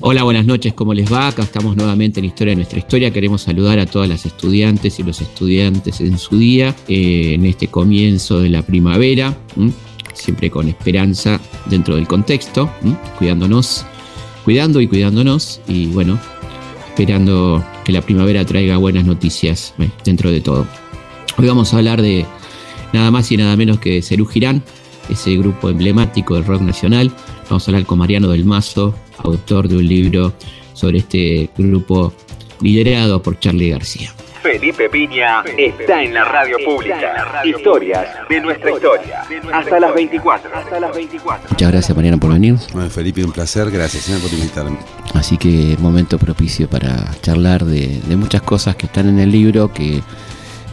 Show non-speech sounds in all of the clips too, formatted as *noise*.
Hola, buenas noches, ¿cómo les va? Acá estamos nuevamente en Historia de nuestra historia. Queremos saludar a todas las estudiantes y los estudiantes en su día, eh, en este comienzo de la primavera, siempre con esperanza dentro del contexto, cuidándonos, cuidando y cuidándonos, y bueno, esperando que la primavera traiga buenas noticias eh, dentro de todo. Hoy vamos a hablar de nada más y nada menos que de Cerú Girán, ese grupo emblemático del rock nacional. Vamos a hablar con Mariano del Mazo, autor de un libro sobre este grupo liderado por Charlie García. Felipe Piña está en la radio pública. Historias de nuestra historia. Hasta las 24. Hasta las 24. Muchas gracias Mariano por venir. Bueno, Felipe, un placer. Gracias señor por invitarme. Así que momento propicio para charlar de, muchas cosas que están en el libro que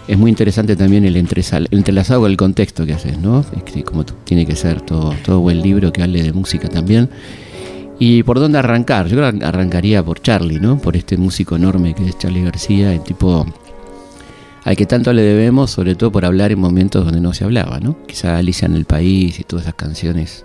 es muy interesante también el, entrelazado con el contexto que haces, ¿no? como tiene que ser todo, todo buen libro que hable de música también. ¿Y por dónde arrancar? Yo arrancaría por Charlie, ¿no? Por este músico enorme que es Charlie García, el tipo al que tanto le debemos, sobre todo por hablar en momentos donde no se hablaba, ¿no? Quizá Alicia en el País y todas esas canciones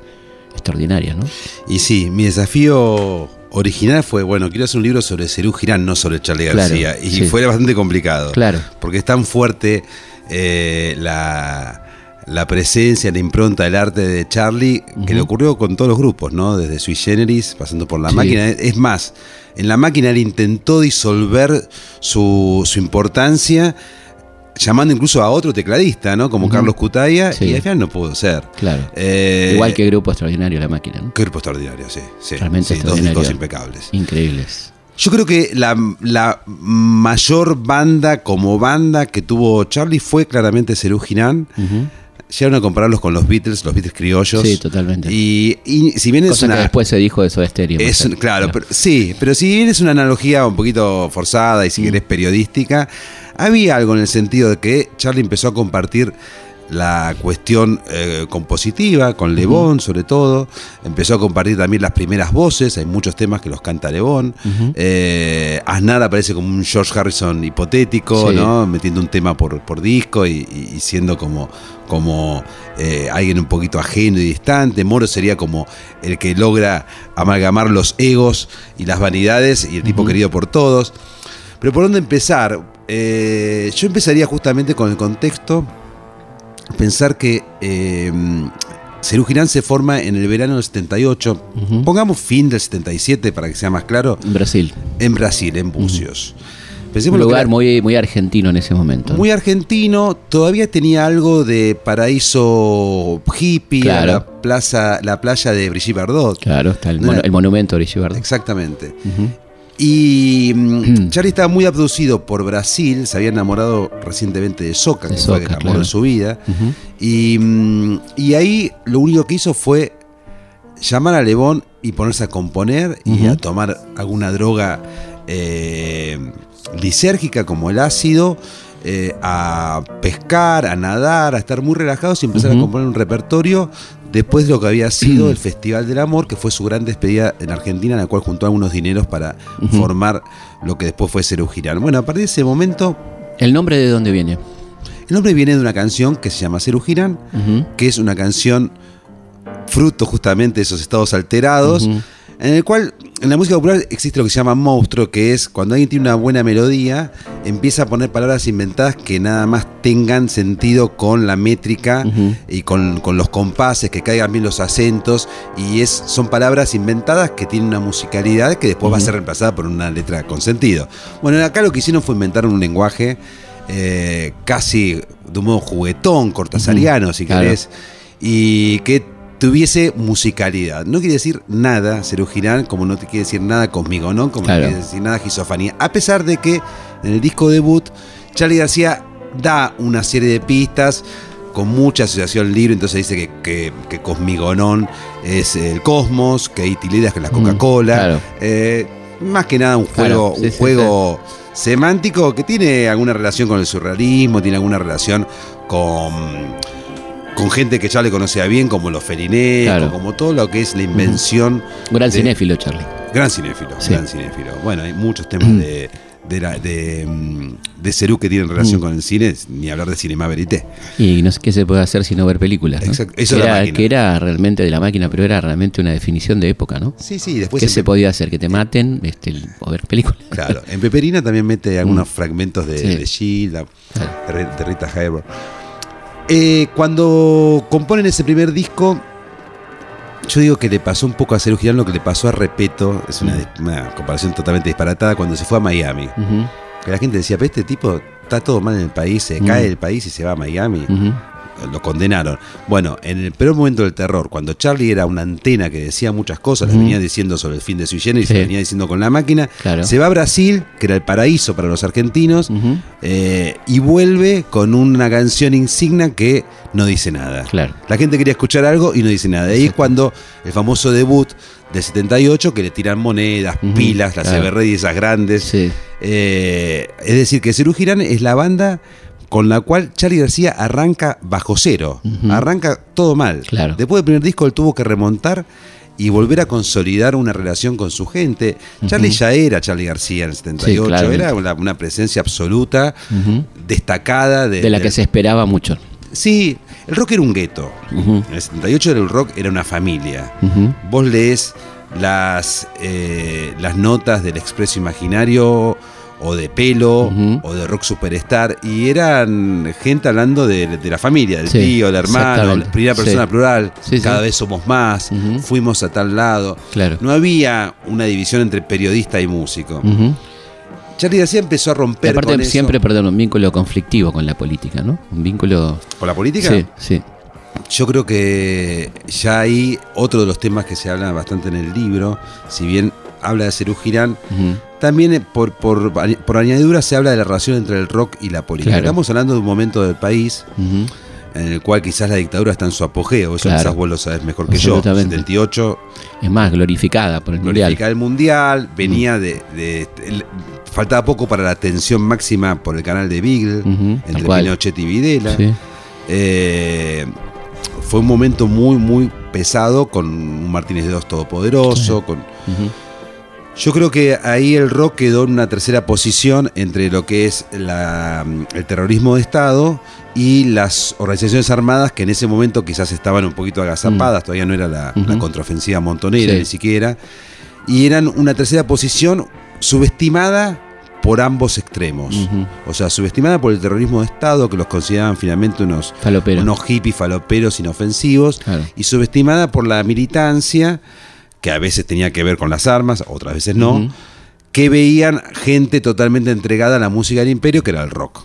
extraordinarias, ¿no? Y sí, mi desafío original fue, bueno, quiero hacer un libro sobre Cerú Girán, no sobre Charlie García. y fue bastante complicado. Claro. Porque es tan fuerte eh, la la presencia, la impronta del arte de Charlie, que le ocurrió con todos los grupos, ¿no? Desde Sui Generis, pasando por la máquina. Es más, en la máquina él intentó disolver su, importancia, llamando incluso a otro tecladista, ¿no? Como Carlos Cutaya, y al final no pudo ser. Claro. Eh, Igual que Grupo Extraordinario, la máquina, ¿no? Grupo Extraordinario, sí. sí Realmente sí, dos discos impecables. Increíbles. Yo creo que la, la, mayor banda como banda que tuvo Charlie fue claramente Cerú Girán llegaron a compararlos con los Beatles, los Beatles criollos. Sí, totalmente. Y, si bien es una. Que después se dijo de eso estéreo. Es, claro, Pero, sí, pero si bien es una analogía un poquito forzada y si mm. querés periodística, había algo en el sentido de que Charlie empezó a compartir la cuestión eh, compositiva, con Le sobre todo. Empezó a compartir también las primeras voces, hay muchos temas que los canta Le Bon. Eh, aparece como un George Harrison hipotético, ¿no? metiendo un tema por, por disco y, siendo como, como eh, alguien un poquito ajeno y distante. Moro sería como el que logra amalgamar los egos y las vanidades y el tipo querido por todos. Pero por dónde empezar? yo empezaría justamente con el contexto pensar que eh, Cerú Girán se forma en el verano del 78, pongamos fin del 77 para que sea más claro. En Brasil. En Brasil, en Bucios. Un lugar muy, muy argentino en ese momento. Muy argentino, todavía tenía algo de paraíso hippie, la, plaza, la playa de Brigitte Bardot. Claro, está el, monumento de Brigitte Bardot. Exactamente. Y mm, Charlie estaba muy abducido por Brasil, se había enamorado recientemente de Soca, que fue el amor de su vida. Mm, y, ahí lo único que hizo fue llamar a Lebón y ponerse a componer y a tomar alguna droga eh, lisérgica como el ácido. Eh, a pescar, a nadar, a estar muy relajados y empezar a componer un repertorio después de lo que había sido el *clears throat* Festival del Amor, que fue su gran despedida en Argentina, en la cual juntó algunos dineros para formar lo que después fue Cerú Girán. Bueno, a partir de ese momento... ¿El nombre de dónde viene? El nombre viene de una canción que se llama Cerú Girán, que es una canción fruto justamente de esos estados alterados en el cual en la música popular existe lo que se llama monstruo, que es cuando alguien tiene una buena melodía, empieza a poner palabras inventadas que nada más tengan sentido con la métrica y con, los compases, que caigan bien los acentos, y es, son palabras inventadas que tienen una musicalidad que después va a ser reemplazada por una letra con sentido. Bueno, acá lo que hicieron fue inventar un lenguaje eh, casi de un modo juguetón, cortasariano, si querés, y que tuviese musicalidad. No quiere decir nada Cerú Girán, como no te quiere decir nada conmigo, ¿no? Como no quiere decir nada gisofanía. A pesar de que en el disco debut, Charlie García da una serie de pistas con mucha asociación libre, entonces dice que, que, que Cosmigonón es el cosmos, que Itilida es la Coca-Cola. Eh, más que nada un juego, un juego semántico que tiene alguna relación con el surrealismo, tiene alguna relación con con gente que ya le conocía bien, como los Ferinetos, como todo lo que es la invención. Gran cinéfilo, Charlie. Gran cinéfilo, gran cinéfilo. Bueno, hay muchos temas de, de, la, de, mm, de Cerú que tienen relación Mm. con el cine, ni hablar de Cinema Verité. Y no sé qué se puede hacer sino ver películas. ¿no? Exacto, eso que, era, que era realmente de la máquina, pero era realmente una definición de época, ¿no? Sí, sí, después ¿Qué se podía hacer? Que te maten este, o ver películas. Claro, en Peperina también mete algunos fragmentos de, Mm. Sí. de Gilda, Claro. de Rita Hayworth. Eh, cuando componen ese primer disco, yo digo que le pasó un poco a Cerú Girán lo que le pasó a Repeto, es una, una comparación totalmente disparatada, cuando se fue a Miami. Que la gente decía, pero este tipo está todo mal en el país, se cae el país y se va a Miami. Lo condenaron. Bueno, en el peor momento del terror, cuando Charlie era una antena que decía muchas cosas, las Ujú. venía diciendo sobre el fin de su y se Sí. venía diciendo con la máquina, Claro. se va a Brasil, que era el paraíso para los argentinos, eh, y vuelve con una canción insignia que no dice nada. Claro. La gente quería escuchar algo y no dice nada. Ahí es cuando el famoso debut de 78, que le tiran monedas, pilas, las claro. Esas grandes. Sí. Eh, es decir, que Cerú Girán es la banda con la cual Charlie García arranca bajo cero. Arranca todo mal. Claro. Después del primer disco él tuvo que remontar y volver a consolidar una relación con su gente. Charlie ya era Charlie García en el 78, claramente. era una, una presencia absoluta, destacada. De, De la que se esperaba mucho. Sí, el rock era un gueto. En el 78 el rock era una familia. Vos lees las, eh, las notas del Expreso Imaginario o de Pelo o de Rock Superstar y eran gente hablando de, de la familia, del Sí, tío, del hermano, exactamente. primera persona Sí. plural, Sí, cada vez somos más, fuimos a tal lado. Claro. No había una división entre periodista y músico. Charlie García empezó a Y romper aparte con eso. siempre, perdón, un vínculo conflictivo con la política, ¿no? Un vínculo... ¿Con la política? Sí, sí. Yo creo que ya hay otro de los temas que se hablan bastante en el libro, si bien habla de Cerú Girán, también eh, por, por, por añadidura se habla de la relación entre el rock y la política. Claro. Estamos hablando de un momento del país en el cual quizás la dictadura está en su apogeo, eso Claro. quizás vos lo sabés mejor que yo. Absolutamente. 78, Es más, glorificada por el mundial. glorificar el mundial, venía de... faltaba poco para la tensión máxima por el canal de Beagle, entre. Pinochet y Videla. Sí. Eh, fue un momento muy, muy pesado con un Martínez de Dos todopoderoso. Con... Yo creo que ahí el rock quedó en una tercera posición entre lo que es la- el terrorismo de Estado y las organizaciones armadas que en ese momento quizás estaban un poquito agazapadas, todavía no era la, Mm. Contraofensiva montonera Sí. ni siquiera, y eran una tercera posición subestimada por ambos extremos. O sea, subestimada por el terrorismo de Estado, que los consideraban finalmente unos, Falopero. unos hippies faloperos inofensivos, Claro. y subestimada por la militancia, que a veces tenía que ver con las armas, otras veces no, que veían gente totalmente entregada a la música del imperio, que era el rock.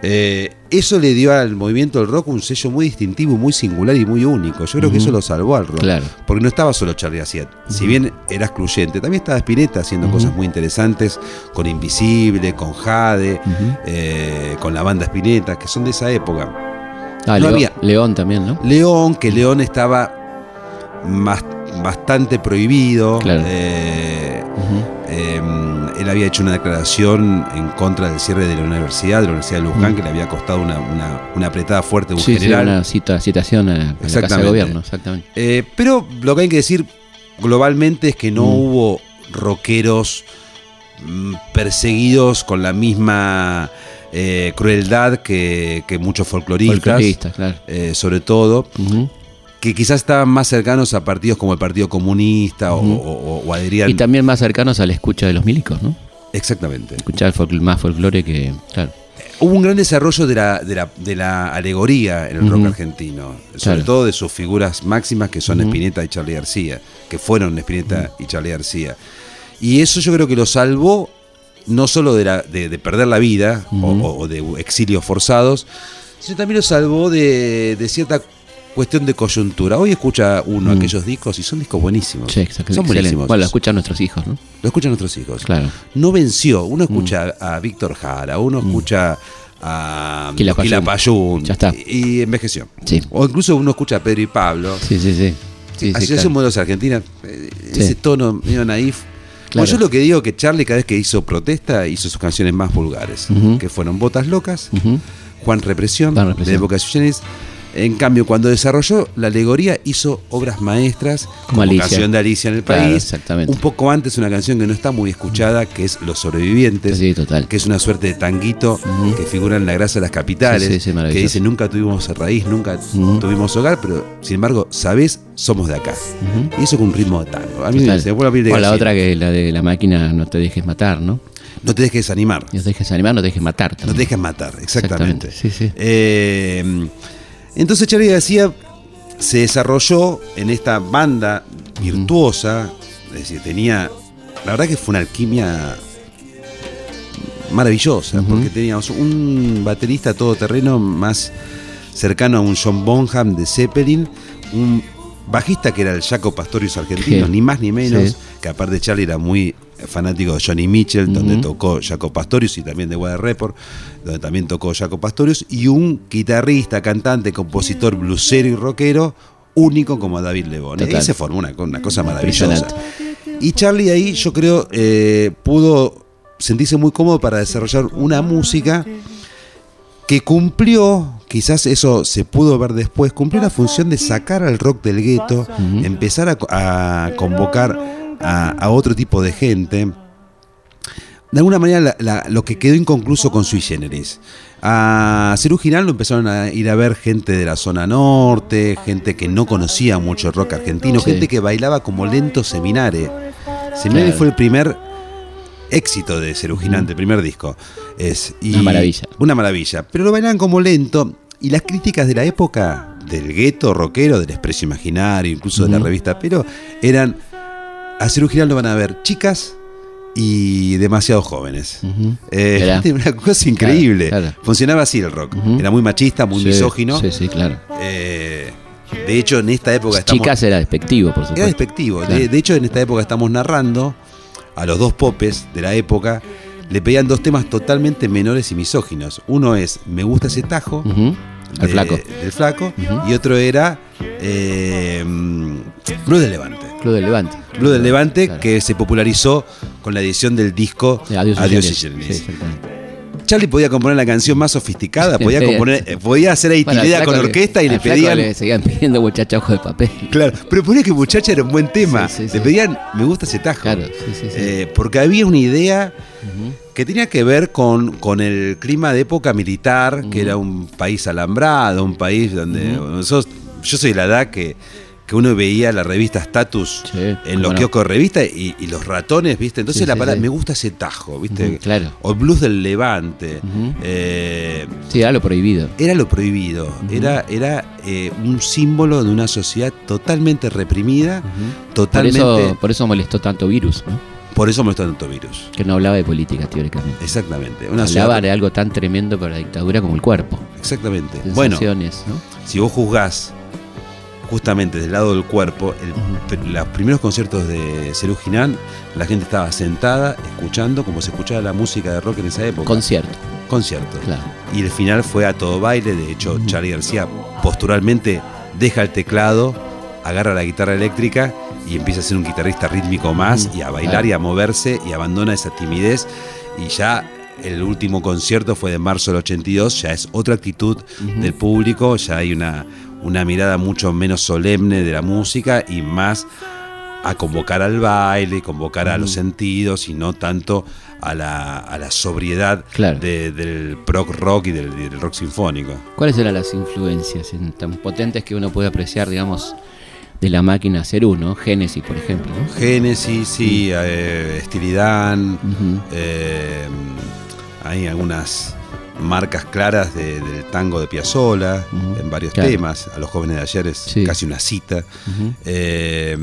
Eh, eso le dio al movimiento del rock un sello muy distintivo, muy singular y muy único. Yo creo que eso lo salvó al rock. Claro. Porque no estaba solo Charlie García. Si bien era excluyente, también estaba Spinetta haciendo cosas muy interesantes con Invisible, con Jade, eh, con la banda Spinetta, que son de esa época. Ah, No León, había- León también, ¿no? León, que León estaba más- bastante prohibido. Claro. eh, eh, él había hecho una declaración en contra del cierre de la universidad, de la Universidad de Luján, que le había costado una, una- una apretada fuerte un Sí, sí, general. una cita- citación a la, a la Casa de. Gobierno, exactamente. Eh, pero lo que hay que decir globalmente es que no Mm. hubo rockeros mm, perseguidos con la misma eh, crueldad que, que muchos folcloristas, claro. eh, sobre todo. Que quizás estaban más cercanos a partidos como el Partido Comunista o- o, o- o adherían. Y también más cercanos a la escucha de los milicos, ¿no? Exactamente. Escuchar folcl- más folclore que. Claro. Hubo un gran desarrollo de la, de la, de la alegoría en el rock argentino, sobre Claro. todo de sus figuras máximas que son Ujú. Spinetta y Charlie García, que fueron Spinetta y Charlie García. Y eso yo creo que lo salvó no solo de, la- de- de perder la vida o de exilios forzados, sino también lo salvó de, de cierta cuestión de coyuntura. Hoy escucha uno Mm. aquellos discos y son discos buenísimos. Sí, exacto. son buenísimos. Bueno, lo escuchan nuestros hijos, ¿no? Lo escuchan nuestros hijos. Claro. No venció. Uno escucha a Víctor Jara, uno escucha a Quilapayún. Quilapayún, Ya está. Y, y envejeció. Sí. O incluso uno escucha a Pedro y Pablo. Sí, sí, sí. Sí, Así claro. argentinos. eh. Ese tono medio naif. Claro. Bueno, yo lo que digo que Charlie cada vez que hizo protesta hizo sus canciones más vulgares, que fueron Botas Locas. Juan Represión, Represión. de Época En cambio, cuando desarrolló la alegoría, hizo obras maestras, como, canción de Alicia en el Claro, país. exactamente. Un poco antes, una canción que no está muy escuchada, que es Los Sobrevivientes, Sí, total. que es una suerte de tanguito que figura en la grasa de las capitales, Sí, sí, que dice nunca tuvimos raíz, nunca tuvimos hogar, pero sin embargo, sabés, somos de acá. Y eso con un ritmo de tango. A mí Total. me pone la piel de O la otra que la de la máquina no te dejes matar, ¿no? No te dejes desanimar. No te dejes animar, no te dejes matar. No te también. dejes matar, exactamente. Exactamente, sí, sí. Eh, entonces Charlie García se desarrolló en esta banda virtuosa, es decir, tenía, la verdad que fue una alquimia maravillosa, porque teníamos un baterista todoterreno más cercano a un John Bonham de Zeppelin, un bajista que era el Jaco Pastorius argentino, Sí. ni más ni menos, Sí. Que aparte Charlie era muy fanático de Johnny Mitchell, donde tocó Jaco Pastorius y también de Weather Report, donde también tocó Jaco Pastorius, y un guitarrista, cantante, compositor, blusero y rockero, único como David Lebón. Y se formó una, una cosa maravillosa. Y Charlie ahí yo creo eh, pudo sentirse muy cómodo para desarrollar una música que cumplió, quizás eso se pudo ver después, cumplió la función de sacar al rock del gueto, empezar a, a convocar a, a otro tipo de gente. De alguna manera la- la- lo que quedó inconcluso con Sui Generis. A Girán lo empezaron a ir a ver gente de la zona norte, gente que no conocía mucho el rock argentino, Sí. gente que bailaba como lento Seminare. Seminare Claro. fue el primer éxito de Cerú Girán, el primer disco. Es, y- Una maravilla. Una maravilla. Pero lo bailaban como lento. Y las críticas de la época, del gueto rockero, del expreso imaginario, incluso de la revista Pero, eran. A Cerú Girán lo van a ver chicas y demasiado jóvenes. Eh, Mirá. *laughs* una cosa increíble. Claro, claro. Funcionaba así el rock. Era muy machista, muy Sí, misógino. Sí, sí, claro. Eh, de hecho, en esta época estamos. Chicas era despectivo, por Era supuesto. despectivo. Claro. De, de hecho, en esta época estamos narrando a los dos popes de la época. Le pedían dos temas totalmente menores y misóginos. Uno es Me gusta ese tajo. De- flaco. Del flaco. Y otro era eh, del Levante. Club del Levante. Blue del Levante, Claro. que se popularizó con la edición del disco Sí, Adiós, Adiós y. Sí, exactamente. Charlie podía componer la canción más sofisticada, podía componer, eh, podía hacer ahí Bueno, con le- orquesta y le pedían. Le seguían pidiendo muchacha ojo de papel. Claro, pero ponía que muchacha era un buen tema. Sí, Le pedían, me gusta ese tajo. Claro, sí. Eh, porque había una idea que tenía que ver con, con el clima de época militar, que era un país alambrado, un país donde nosotros- yo soy de la edad que, que uno veía la revista Status Sí, en los no. kioscos de revista y, y los ratones, ¿viste? Entonces Sí, la sí, palabra, me gusta ese tajo, ¿viste? Claro. O blues del Levante. Eh, Sí, era lo prohibido. era lo prohibido, era, era eh, un símbolo de una sociedad totalmente reprimida, Por totalmente... eso, por eso molestó tanto virus, ¿no? por eso molestó tanto virus. Que no hablaba de política, teóricamente. Exactamente. Una Hablaba de algo tan tremendo para la dictadura como el cuerpo. Exactamente. Bueno, ¿no? si vos juzgás justamente del lado del cuerpo, el- los primeros conciertos de Cerú Girán, la gente estaba sentada, escuchando como se escuchaba la música de rock en esa época. Concierto, conciertos. claro. Y el final fue a todo baile. De hecho. Charlie García posturalmente deja el teclado, agarra la guitarra eléctrica y empieza a ser un guitarrista rítmico más y a bailar y a moverse y abandona esa timidez. Y ya el último concierto fue de marzo del 82, ya es otra actitud del público, ya hay una, una mirada mucho menos solemne de la música y más a convocar al baile, convocar a los sentidos y no tanto a la, a la sobriedad Claro. de- del prog rock y del, rock sinfónico. ¿Cuáles eran las influencias en- tan potentes que uno puede apreciar, digamos, de la máquina Cerú, ¿no? Génesis, por ejemplo. ¿no? Génesis, sí, eh, Estilidán, eh, hay algunas marcas claras de- del tango de Piazzolla en varios claro. temas. A los jóvenes de ayer es Sí. casi una cita. Eh,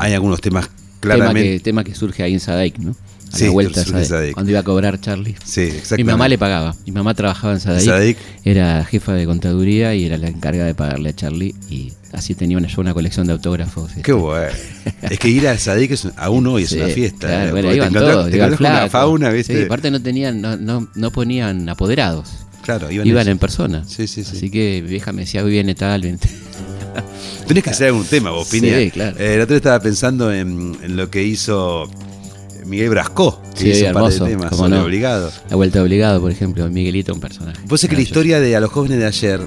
hay algunos temas tema, claramente. que, tema que surge ahí en Sadaic, ¿no? A Sí, la vuelta Sadaic, Sadaic. Cuando iba a cobrar Charlie. Sí, Mi exactamente. mamá le pagaba. Mi mamá trabajaba en Sadaic, Sadaic. Era jefa de contaduría y era la encargada de pagarle a Charlie. Y así tenía una, yo una colección de autógrafos. este. Qué bueno. es que ir a Sadik es, aún hoy es Sí, una fiesta. claro, bueno, iban te todos, te con flaco. fauna, ¿viste? Sí, aparte no tenían, no, no, no ponían apoderados. claro, iban, Iban en- persona. Sí, sí, sí. Así que vieja me decía, hoy viene tal, viene tal". *laughs* Tenés que hacer algún tema, vos, Sí, Piña. claro. Eh, el otro día estaba pensando en, en lo que hizo Miguel Brascó, que Sí, hizo un par hermoso, de temas sobre no. obligado. La vuelta obligado, por ejemplo, Miguelito, un personaje. Vos sabés que la historia de A los jóvenes de ayer,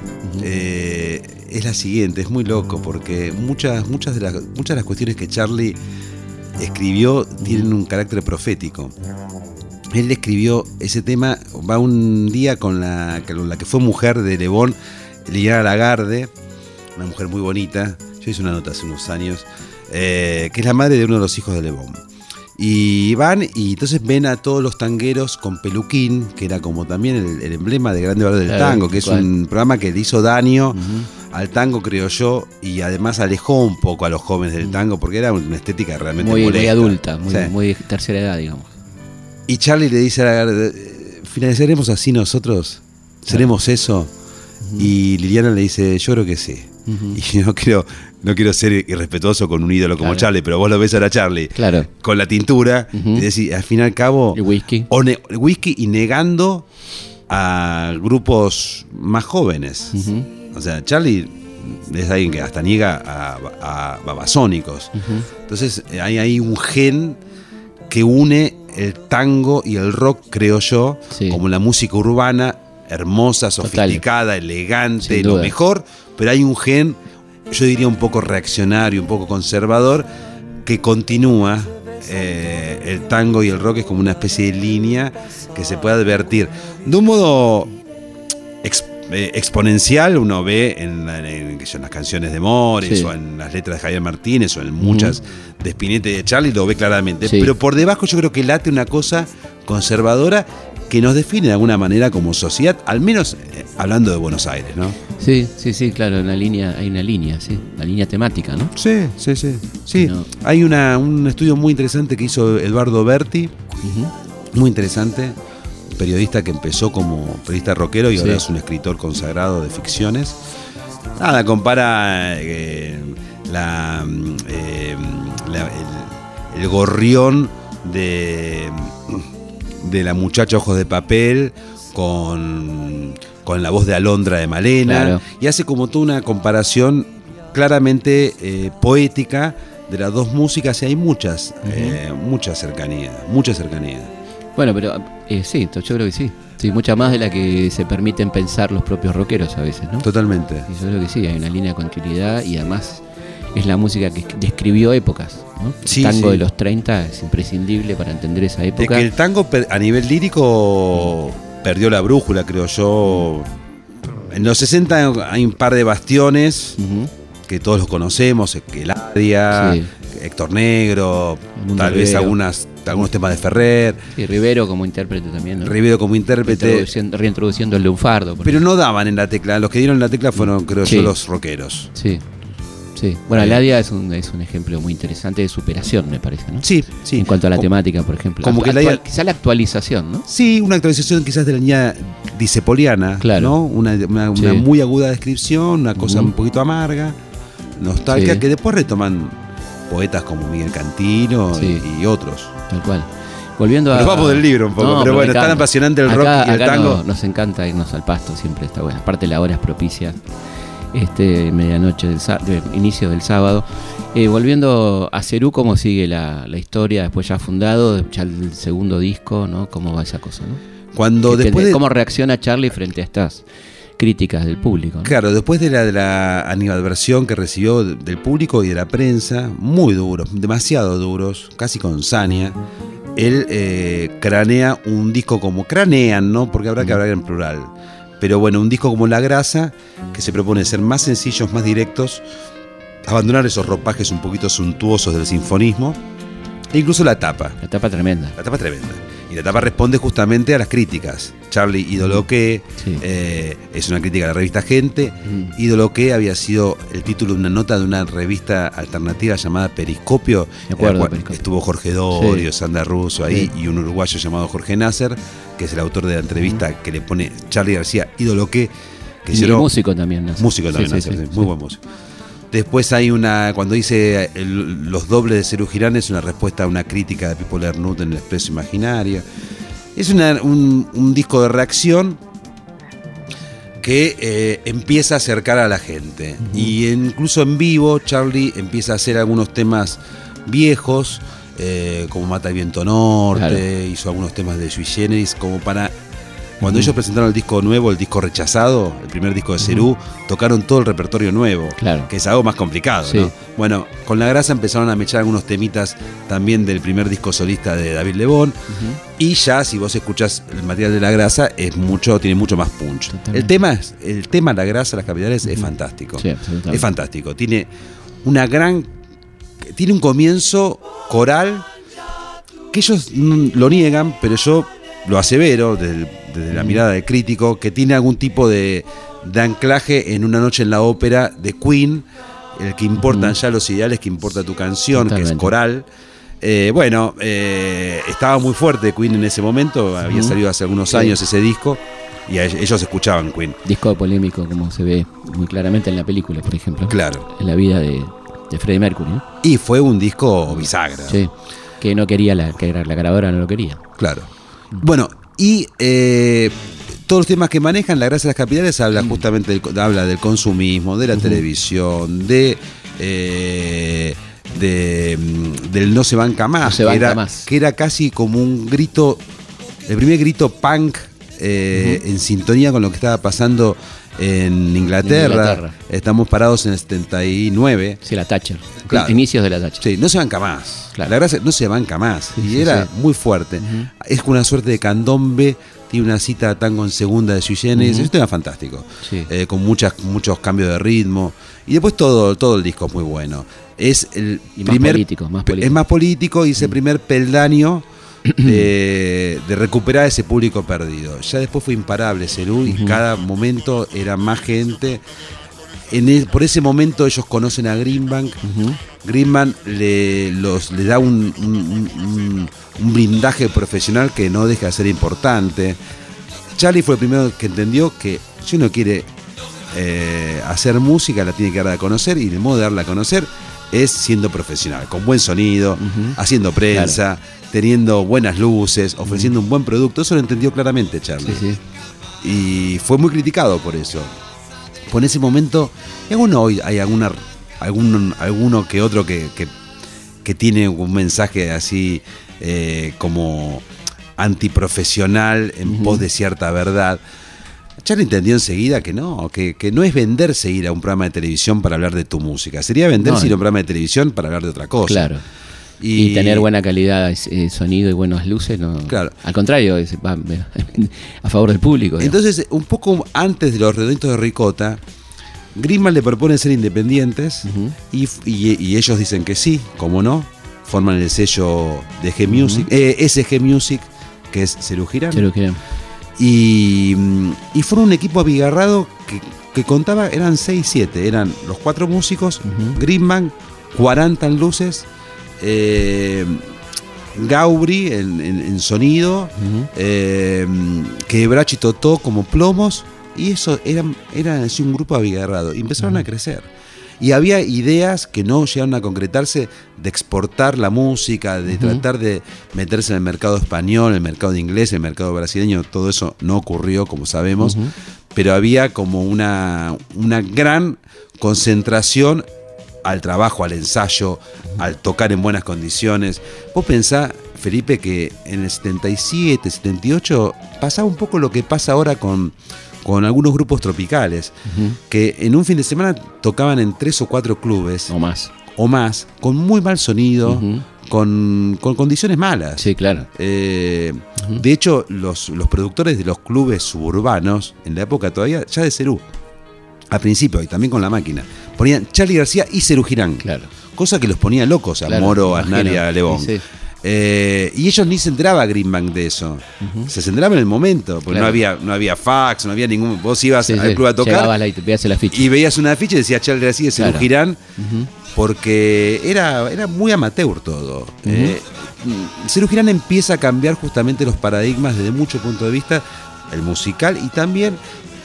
eh, es la siguiente, es muy loco, porque muchas, muchas, de, las, muchas de las cuestiones que Charlie escribió tienen un carácter profético. Él escribió ese tema, va un día con la, con la que fue mujer de Lebón, Liliana Lagarde, una mujer muy bonita, yo hice una nota hace unos años, eh, que es la madre de uno de los hijos de Lebón. Y van y entonces ven a todos los tangueros con peluquín, que era como también el, emblema de Grande Valor del Tango, que es un programa que le hizo daño al tango, creo yo, y además alejó un poco a los jóvenes del tango, porque era una estética realmente Muy, muy adulta, muy, Sí. muy tercera edad, digamos. Y Charlie le dice a Lagarde, "Eh, ¿finalizaremos así nosotros? ¿Seremos eso? Y Liliana le dice, yo creo que sí. *laughs* Y no quiero, no quiero ser irrespetuoso con un ídolo como Claro. Charlie, pero vos lo ves ahora a Charlie Claro. con la tintura y decís, al fin y al cabo, El whisky. o whisky y negando a grupos más jóvenes. O sea, Charlie es alguien que hasta niega a, a babasónicos. Entonces eh, hay ahí un gen que une el tango y el rock, creo yo, Sí. como la música urbana, hermosa, sofisticada, elegante, lo mejor, pero hay un gen, yo diría un poco reaccionario, un poco conservador, que continúa. eh, el tango y el rock es como una especie de línea que se puede advertir. De un modo eh, exponencial uno ve en, la- en- en las canciones de Mores Sí. o en las letras de Javier Martínez o en muchas de Spinetta y de Charlie, lo ve claramente. Sí. Pero por debajo yo creo que late una cosa conservadora que nos define de alguna manera como sociedad, al menos eh, hablando de Buenos Aires, ¿no? Sí, sí, sí, claro, una línea, hay una línea, sí, una línea temática, ¿no? Sí, sí, sí. Sí, No. hay una, un estudio muy interesante que hizo Eduardo Berti, muy interesante, periodista que empezó como periodista rockero y ahora Sí. es un escritor consagrado de ficciones. Nada, compara eh, la, eh, la- el, el gorrión de, de la muchacha Ojos de Papel con, con la voz de Alondra de Malena Claro. y hace como toda una comparación claramente eh, poética de las dos músicas y hay muchas, eh, mucha cercanía, mucha cercanía. Bueno, pero eh, sí, yo creo que sí. Sí, mucha más de la que se permiten pensar los propios rockeros a veces, ¿no? Totalmente. Y yo creo que sí, hay una línea de continuidad y además es la música que describió épocas, ¿no? Sí, el tango sí. de los 30 es imprescindible para entender esa De época. que el tango a nivel lírico perdió la brújula, creo yo. En los 60 hay un par de bastiones que todos los conocemos, Eladia, Sí. Héctor Negro, tal vez algunas, algunos temas de Ferrer, Y Rivero como intérprete también, ¿no? Rivero como intérprete, Reintroduciendo, reintroduciendo el lunfardo. pero no daban en la tecla. Los que dieron la tecla fueron, creo Sí. yo, los rockeros. Sí, sí. Bueno, Eh. Ladia es un, es un ejemplo muy interesante de superación, me parece, ¿no? Sí, sí. En cuanto a la Como- temática, por ejemplo. como que Actual- Ladia- Quizá la actualización, ¿no? Sí, una actualización quizás de la línea disepoliana, Claro. ¿no? Una, una- Sí. una muy aguda descripción, una cosa un poquito amarga, nostálgica, Sí. que después retoman poetas como Miguel Cantino Sí. y, y otros. Tal cual. Volviendo a. Nos vamos del libro un poco, pero me bueno, tan apasionante el rock y el tango. no- nos encanta irnos al pasto, siempre está bueno. Aparte, la hora es propicia. Este, medianoche del, inicio del sábado. Eh, volviendo a Cerú, ¿cómo sigue la, la historia? Después ya fundado, ya el segundo disco, ¿no? ¿Cómo va esa cosa, no? Cuando ¿Qué- después de, ¿Cómo reacciona Charlie frente a estas críticas del público? ¿no? Claro, después de la, de la animadversión que recibió de- del público y de la prensa, muy duros, demasiado duros, casi con saña, él eh, cranea un disco como cranean, ¿no? Porque habrá que hablar en plural. Pero bueno, un disco como La Grasa, que se propone ser más sencillos, más directos, abandonar esos ropajes un poquito suntuosos del sinfonismo, e incluso la tapa. La etapa tremenda. La tapa tremenda. Y la tapa responde justamente a las críticas. Charlie, ídolo que, Sí. eh, es una crítica a la revista Gente. Mm. Ídolo que había sido el título de una nota de una revista alternativa llamada Periscopio. Acuerdo Periscopio. Estuvo Jorge Dorio, Sí. Sandra Russo ahí Sí. y un uruguayo llamado Jorge Nasser, que es el autor de la entrevista que le pone Charlie García, ídolo que. Y hicieron- músico también. ¿no? Músico también, Nasser, muy buen músico. Después hay una, cuando dice el- los dobles de Cerú Girán, es una respuesta a una crítica de Pipo Lernut en el Expreso Imaginario. Es una- un, un disco de reacción que eh, empieza a acercar a la gente. Y incluso en vivo, Charlie empieza a hacer algunos temas viejos, eh, como Mata el Viento Norte, Claro. hizo algunos temas de Sui Generis, como para Cuando ellos presentaron el disco nuevo, el disco rechazado, el primer disco de Cerú, tocaron todo el repertorio nuevo, Claro. que es algo más complicado. Sí. ¿no? Bueno, con La Grasa empezaron a mechar algunos temitas también del primer disco solista de David Lebón. Y ya, si vos escuchás el material de La Grasa, es mucho, tiene mucho más punch. Totalmente. El tema, el tema La Grasa, las capitales, es fantástico. Sí, es fantástico. Tiene una gran. Tiene un comienzo coral que ellos lo niegan, pero yo lo asevero desde, el- desde la mirada del crítico, que tiene algún tipo de, de anclaje en una noche en la ópera de Queen, el que importan ya los ideales, que importa tu canción, que es coral. Eh, bueno, eh, estaba muy fuerte Queen en ese momento, había salido hace algunos Sí. años ese disco y ellos escuchaban Queen. Disco polémico, como se ve muy claramente en la película, por ejemplo. Claro. En la vida de, de Freddie Mercury, ¿no? Y fue un disco bisagra. Sí. Que no quería, la, que la grabadora no lo quería. Claro. Bueno, y eh, todos los temas que manejan, la gracia de las capitales Mm. habla justamente del, habla del consumismo, de la televisión, de, eh, de mm, del no se banca más, No se que, banca era, más. que era casi como un grito, el primer grito punk eh, en sintonía con lo que estaba pasando en Inglaterra. Inglaterra. Estamos parados en el 79. Sí, la Thatcher. Claro. Inicios de la Thatcher. Sí, no se banca más. Claro. La gracia no se banca más. Sí, y sí, era sí. muy fuerte. Es como una suerte de candombe. Tiene una cita de tango en segunda de Sui Generis. Esto era fantástico. Sí. Eh, con muchas, muchos cambios de ritmo. Y después todo, todo el disco es muy bueno. Es el Y más primer. político, más político. Es más político y es el primer peldaño. *clears throat* De, de recuperar ese público perdido. Ya después fue imparable Cerú y cada momento era más gente. En el- por ese momento ellos conocen a Greenbank. Greenbank le, los, le da un, un- un- un- un blindaje profesional que no deja de ser importante. Charlie fue el primero que entendió que si uno quiere eh, hacer música, la tiene que dar a conocer y el modo de darla a conocer es siendo profesional, con buen sonido, haciendo prensa, teniendo buenas luces, ofreciendo un buen producto. Eso lo entendió claramente Charlie Sí, sí. y fue muy criticado por eso. Por ese momento, y aún hoy hay alguna, algún, alguno que otro que, que, que tiene un mensaje así eh, como antiprofesional en pos de cierta verdad. Charlie entendió enseguida que no, que, que no es venderse ir a un programa de televisión para hablar de tu música. Sería venderse No, ir a un programa de televisión para hablar de otra cosa. Claro. Y, tener buena calidad de sonido y buenas luces, no. Claro. Al contrario, es- va *laughs* a favor del público. digamos. Entonces, un poco antes de los redonditos de Ricota, Greenman le propone ser independientes y, y- y ellos dicen que sí, como no, forman el sello de G Music, eh, SG Music, que es Cerú Girán. Se lo quieren. Y, mm, y fueron un equipo abigarrado que, que contaba, eran 6, 7, eran los cuatro músicos, Greenman, 40 en luces, eh, Gauri en, en- en sonido, eh, Quebrachi Totó como plomos, y eso eran, eran así un grupo abigarrado, y empezaron a crecer. Y había ideas que no llegaron a concretarse de exportar la música, de tratar de meterse en el mercado español, el mercado inglés, el mercado brasileño, todo eso no ocurrió, como sabemos, pero había como una, una gran concentración al trabajo, al ensayo, al tocar en buenas condiciones. Vos pensá, Felipe, que en el 77, 78 pasaba un poco lo que pasa ahora con, con algunos grupos tropicales, que en un fin de semana tocaban en tres o cuatro clubes O más. o más, con muy mal sonido, con, con condiciones malas. Sí, claro. Eh, De hecho, los, los productores de los clubes suburbanos, en la época todavía, ya de Cerú, al principio y también con la máquina, ponían Charlie García y Cerú Girán. Claro. Cosa que los ponía locos a Claro, Moro, a. Aznar y a Lebón. Sí. Eh, y ellos ni se enteraba Greenbank de eso. Se centraba en el momento, porque Claro. no había, no había fax, no había ningún. Vos ibas Sí, al sí. club a tocar la veías ficha. y veías una ficha y decía Charlie García y Claro. Girán, porque era, era muy amateur todo. Eh, Girán empieza a cambiar justamente los paradigmas desde muchos puntos de vista, el musical y también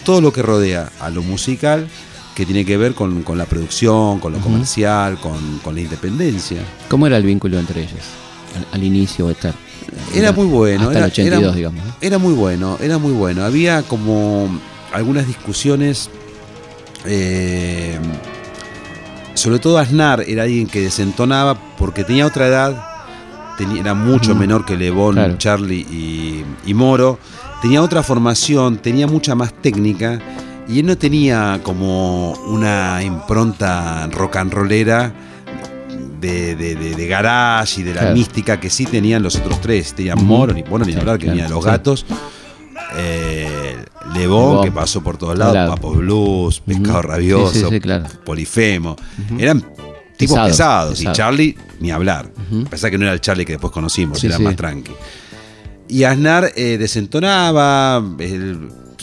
todo lo que rodea a lo musical, que tiene que ver con, con la producción, con lo comercial, con, con la independencia. ¿Cómo era el vínculo entre ellos? Al, al inicio, esta, Era muy bueno. Hasta era, el 82, era- digamos. Era muy bueno, era muy bueno. Había como algunas discusiones. eh, sobre todo Aznar era alguien que desentonaba porque tenía otra edad tenía, era mucho menor que Lebón, Claro. Charlie y, y Moro. Tenía otra formación, tenía mucha más técnica y él no tenía como una impronta rock and rollera de, de, de- de garage y de la Claro. mística que sí tenían los otros tres. Tenían. Moro, ni, bueno, ni hablar, que claro, tenía Los. Gatos. Eh, Lebón, que pasó por todos lados, Claro. Papos Blues, Pescado. Rabioso, Sí, sí, sí, claro. Polifemo. Eran tipos Pesados. Y. Charlie, ni hablar. A pesar que no era el Charlie que después conocimos, era más tranqui. Y Aznar eh, desentonaba,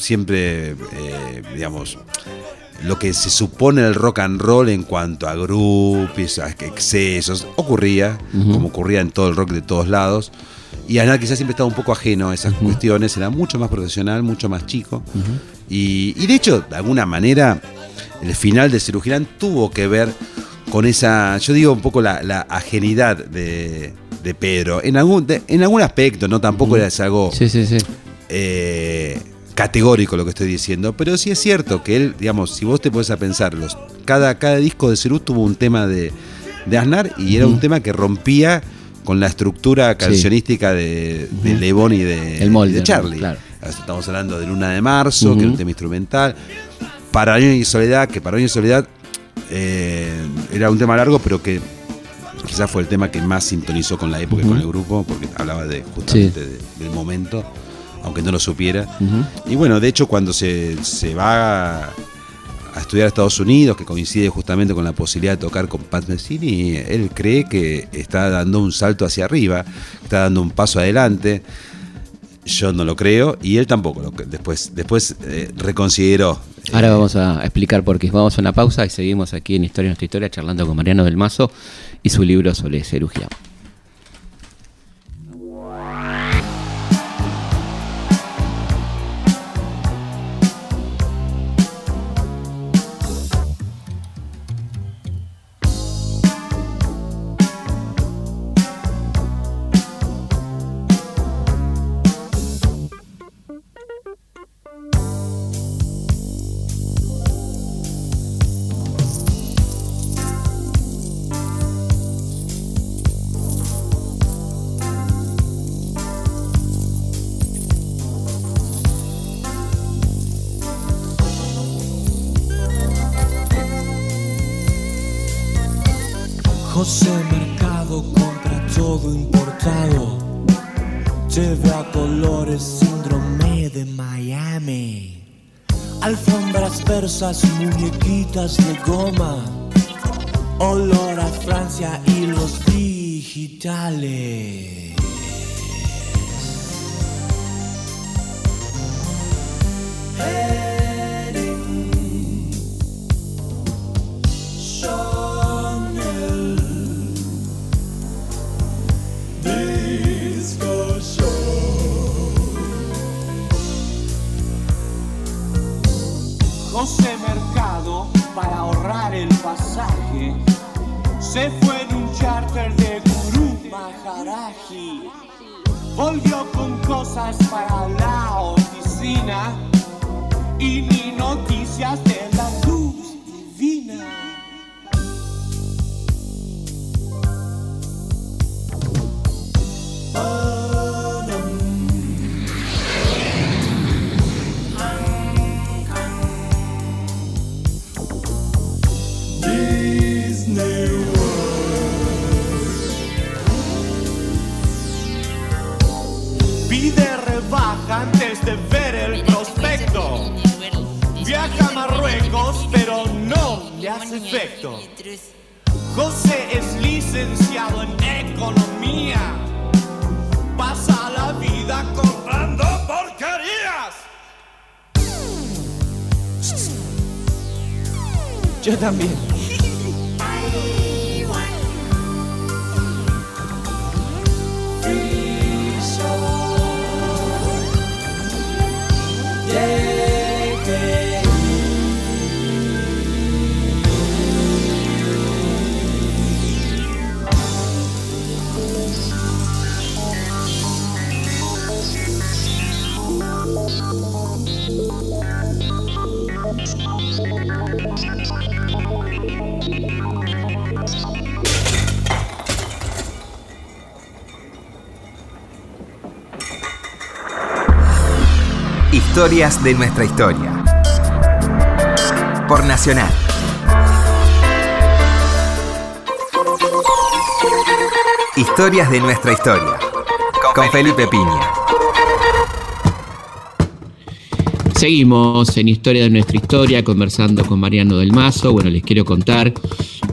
siempre, eh, digamos, lo que se supone el rock and roll en cuanto a groupies, a excesos, ocurría, como ocurría en todo el rock de todos lados. Y Aznar quizás siempre estaba un poco ajeno a esas cuestiones, era mucho más profesional, mucho más chico. y, y de hecho, de alguna manera, el final de Cerugirán tuvo que ver con esa, yo digo un poco la, la ajenidad de, de Pedro, en algún, de- en algún aspecto, no tampoco era algo Sí, sí, sí. eh, categórico lo que estoy diciendo, pero sí es cierto que él, digamos, si vos te pones a pensar, los, cada, cada disco de Cerú tuvo un tema de, de Aznar y era un tema que rompía con la estructura cancionística de, de. Lebón y de, El molde, y de Charlie. claro. Estamos hablando de Luna de Marzo, que era un tema instrumental. Para Año y Soledad, que para Año y Soledad eh, era un tema largo, pero que quizás fue el tema que más sintonizó con la época y con el grupo, porque hablaba de justamente de- del momento, aunque no lo supiera. Y bueno, de hecho, cuando se, se va a, a estudiar a Estados Unidos, que coincide justamente con la posibilidad de tocar con Pat Messini, él cree que está dando un salto hacia arriba, está dando un paso adelante. Yo no lo creo y él tampoco. Lo, después después eh, reconsideró. Ahora Eh, vamos a explicar por qué. Vamos a una pausa y seguimos aquí en Historia Nuestra Historia charlando con Mariano del Mazo y su libro sobre Cerugía. José Mercado compra todo importado. Lleve a colores síndrome de Miami. Alfombras persas, muñequitas de goma. Olor a Francia y los digitales. Chanel se fue en un charter de Gurú Maharaji. Volvió con cosas para la oficina y ni noticias de la hace efecto. José es licenciado en economía. Pasa la vida comprando porquerías. Yo también. Historias de nuestra historia. Por Nacional. Historias de nuestra historia. Con Felipe Piña. Seguimos en Historia de nuestra historia conversando con Mariano del Mazo. Bueno, les quiero contar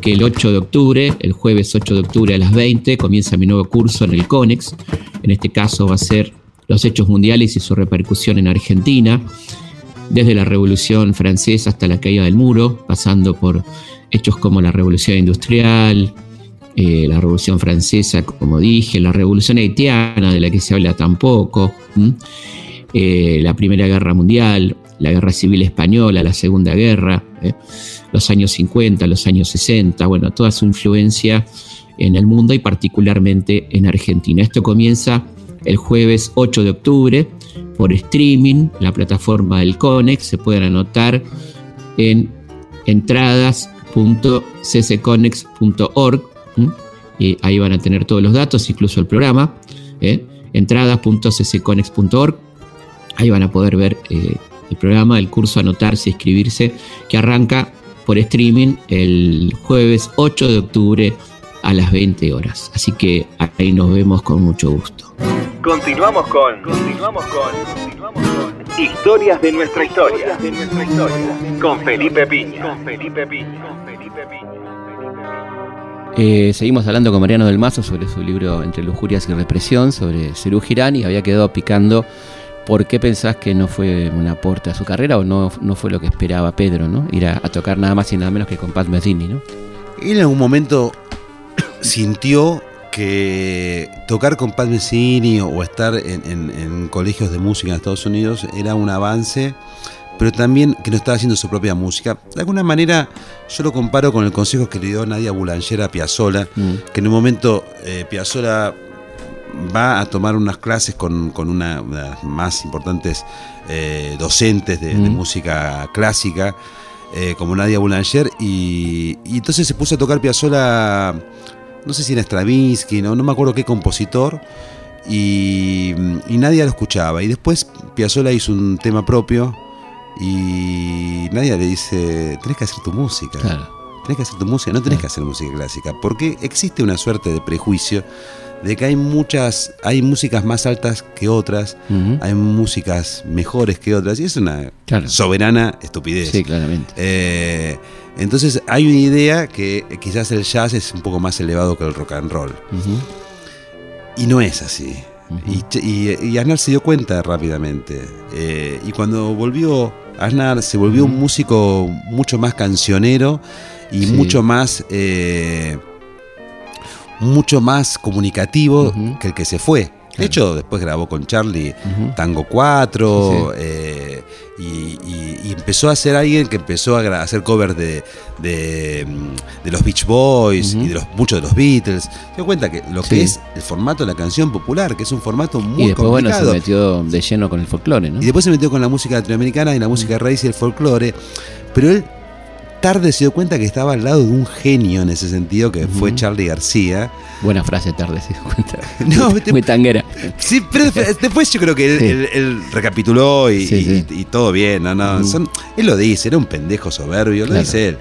que el 8 de octubre, el jueves 8 de octubre a las 20, comienza mi nuevo curso en el CONEX. En este caso va a ser los hechos mundiales y su repercusión en Argentina, desde la Revolución Francesa hasta la caída del muro, pasando por hechos como la Revolución Industrial, eh, la Revolución Francesa, como dije, la Revolución Haitiana, de la que se habla tampoco, eh, la Primera Guerra Mundial, la Guerra Civil Española, la Segunda Guerra, eh, los años 50, los años 60, bueno, toda su influencia en el mundo y particularmente en Argentina. Esto comienza el jueves 8 de octubre por streaming, la plataforma del CONEX, se pueden anotar en entradas.ccconex.org y ahí van a tener todos los datos, incluso el programa, ¿eh? entradas.ccconex.org, ahí van a poder ver eh, el programa, el curso, anotarse, inscribirse, que arranca por streaming el jueves 8 de octubre a las 20 horas. Así que ahí nos vemos con mucho gusto. Continuamos con, continuamos con, continuamos con Historias de nuestra historia, de nuestra historia, con Felipe Piña, con Felipe Piña, con Felipe Piña. Eh, seguimos hablando con Mariano del Mazo sobre su libro Entre lujurias y represión, sobre Cerú Girán, y había quedado picando por qué pensás que no fue un aporte a su carrera o no, no fue lo que esperaba Pedro, ¿no? Ir a, tocar nada más y nada menos que con Pat Metheny, ¿no? Él en algún momento sintió que tocar con Pat Messini o estar en, colegios de música en Estados Unidos era un avance, pero también que no estaba haciendo su propia música. De alguna manera yo lo comparo con el consejo que le dio Nadia Boulanger a Piazzolla, mm. que en un momento eh, Piazzolla va a tomar unas clases con, una de las más importantes eh, docentes de, mm. música clásica, eh, como Nadia Boulanger, y, y, entonces se puso a tocar Piazzolla no sé si era Stravinsky, no, no me acuerdo qué compositor, y, nadie lo escuchaba. Y después Piazzolla hizo un tema propio y nadie le dice, tenés que hacer tu música. Tenés que hacer tu música, no tenés que hacer música clásica, porque existe una suerte de prejuicio de que hay muchas, hay músicas más altas que otras, hay músicas mejores que otras, y es una soberana estupidez. Sí, claramente. Eh, entonces hay una idea que quizás el jazz es un poco más elevado que el rock and roll. Y no es así. y, Aznar se dio cuenta rápidamente. Eh, y cuando volvió, Aznar se volvió un músico mucho más cancionero y mucho más... Eh, mucho más comunicativo que el que se fue. De hecho, después grabó con Charlie Tango 4 eh, y, empezó a ser alguien que empezó a hacer covers de, de, los Beach Boys y de los, muchos de los Beatles. Se dio cuenta que lo que es el formato de la canción popular, que es un formato muy y después, Bueno, se metió de lleno con el folclore, ¿no? Y después se metió con la música latinoamericana y la música raíz y el folclore. Pero él tarde se dio cuenta que estaba al lado de un genio en ese sentido, que fue Charlie García. Buena frase, tarde se dio cuenta. *laughs* No, Muy tanguera. Sí, pero después *laughs* yo creo que él, recapituló y, todo bien. No, no, él lo dice, era un pendejo soberbio, lo dice él.